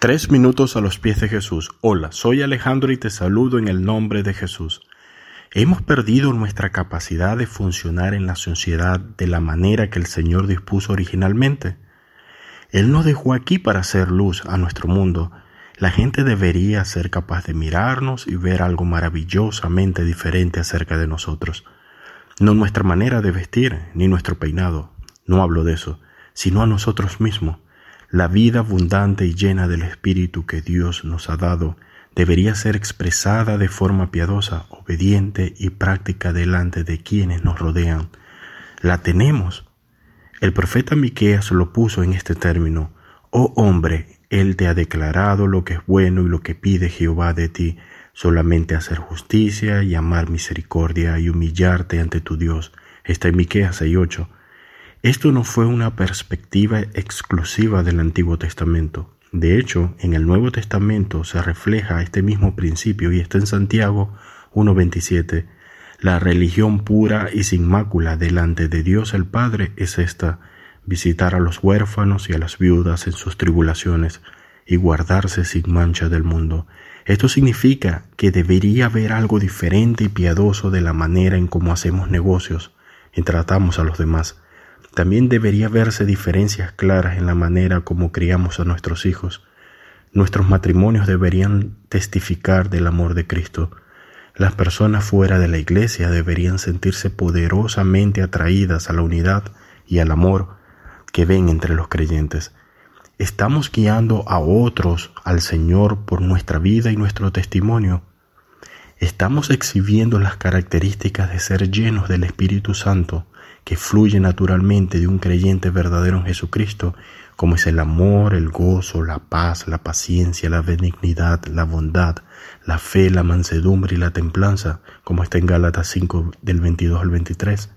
Tres minutos a los pies de Jesús. Hola, soy Alejandro y te saludo en el nombre de Jesús. Hemos perdido nuestra capacidad de funcionar en la sociedad de la manera que el Señor dispuso originalmente. Él nos dejó aquí para hacer luz a nuestro mundo. La gente debería ser capaz de mirarnos y ver algo maravillosamente diferente acerca de nosotros. No nuestra manera de vestir ni nuestro peinado, no hablo de eso, sino a nosotros mismos la vida abundante y llena del Espíritu que Dios nos ha dado debería ser expresada de forma piadosa, obediente y práctica delante de quienes nos rodean. La tenemos. El profeta Miqueas lo puso en este término: Oh hombre, él te ha declarado lo que es bueno y lo que pide Jehová de ti, solamente hacer justicia y amar misericordia y humillarte ante tu Dios. Está en Miqueas 6:8. Esto no fue una perspectiva exclusiva del Antiguo Testamento. De hecho, en el Nuevo Testamento se refleja este mismo principio y está en Santiago 1.27. La religión pura y sin mácula delante de Dios el Padre es esta, visitar a los huérfanos y a las viudas en sus tribulaciones y guardarse sin mancha del mundo. Esto significa que debería haber algo diferente y piadoso de la manera en cómo hacemos negocios y tratamos a los demás. También debería verse diferencias claras en la manera como criamos a nuestros hijos. Nuestros matrimonios deberían testificar del amor de Cristo. Las personas fuera de la iglesia deberían sentirse poderosamente atraídas a la unidad y al amor que ven entre los creyentes. Estamos guiando a otros al Señor por nuestra vida y nuestro testimonio. Estamos exhibiendo las características de ser llenos del Espíritu Santo que fluye naturalmente de un creyente verdadero en Jesucristo, como es el amor, el gozo, la paz, la paciencia, la benignidad, la bondad, la fe, la mansedumbre y la templanza, como está en Gálatas 5 del 22 al 23.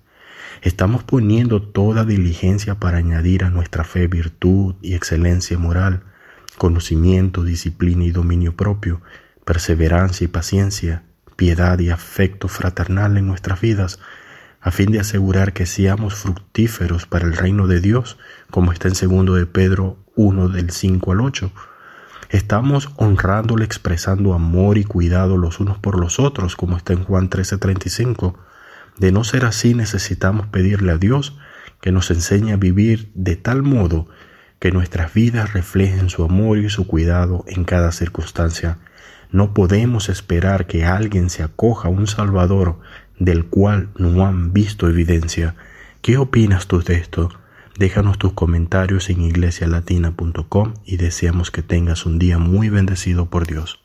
Estamos poniendo toda diligencia para añadir a nuestra fe virtud y excelencia moral, conocimiento, disciplina y dominio propio, perseverancia y paciencia, piedad y afecto fraternal en nuestras vidas, a fin de asegurar que seamos fructíferos para el reino de Dios, como está en segundo de Pedro 1 del 5 al 8. Estamos honrándole expresando amor y cuidado los unos por los otros, como está en Juan 13:35. De no ser así, necesitamos pedirle a Dios que nos enseñe a vivir de tal modo que nuestras vidas reflejen su amor y su cuidado en cada circunstancia. No podemos esperar que alguien se acoja a un Salvador del cual no han visto evidencia. ¿Qué opinas tú de esto? Déjanos tus comentarios en iglesialatina.com y deseamos que tengas un día muy bendecido por Dios.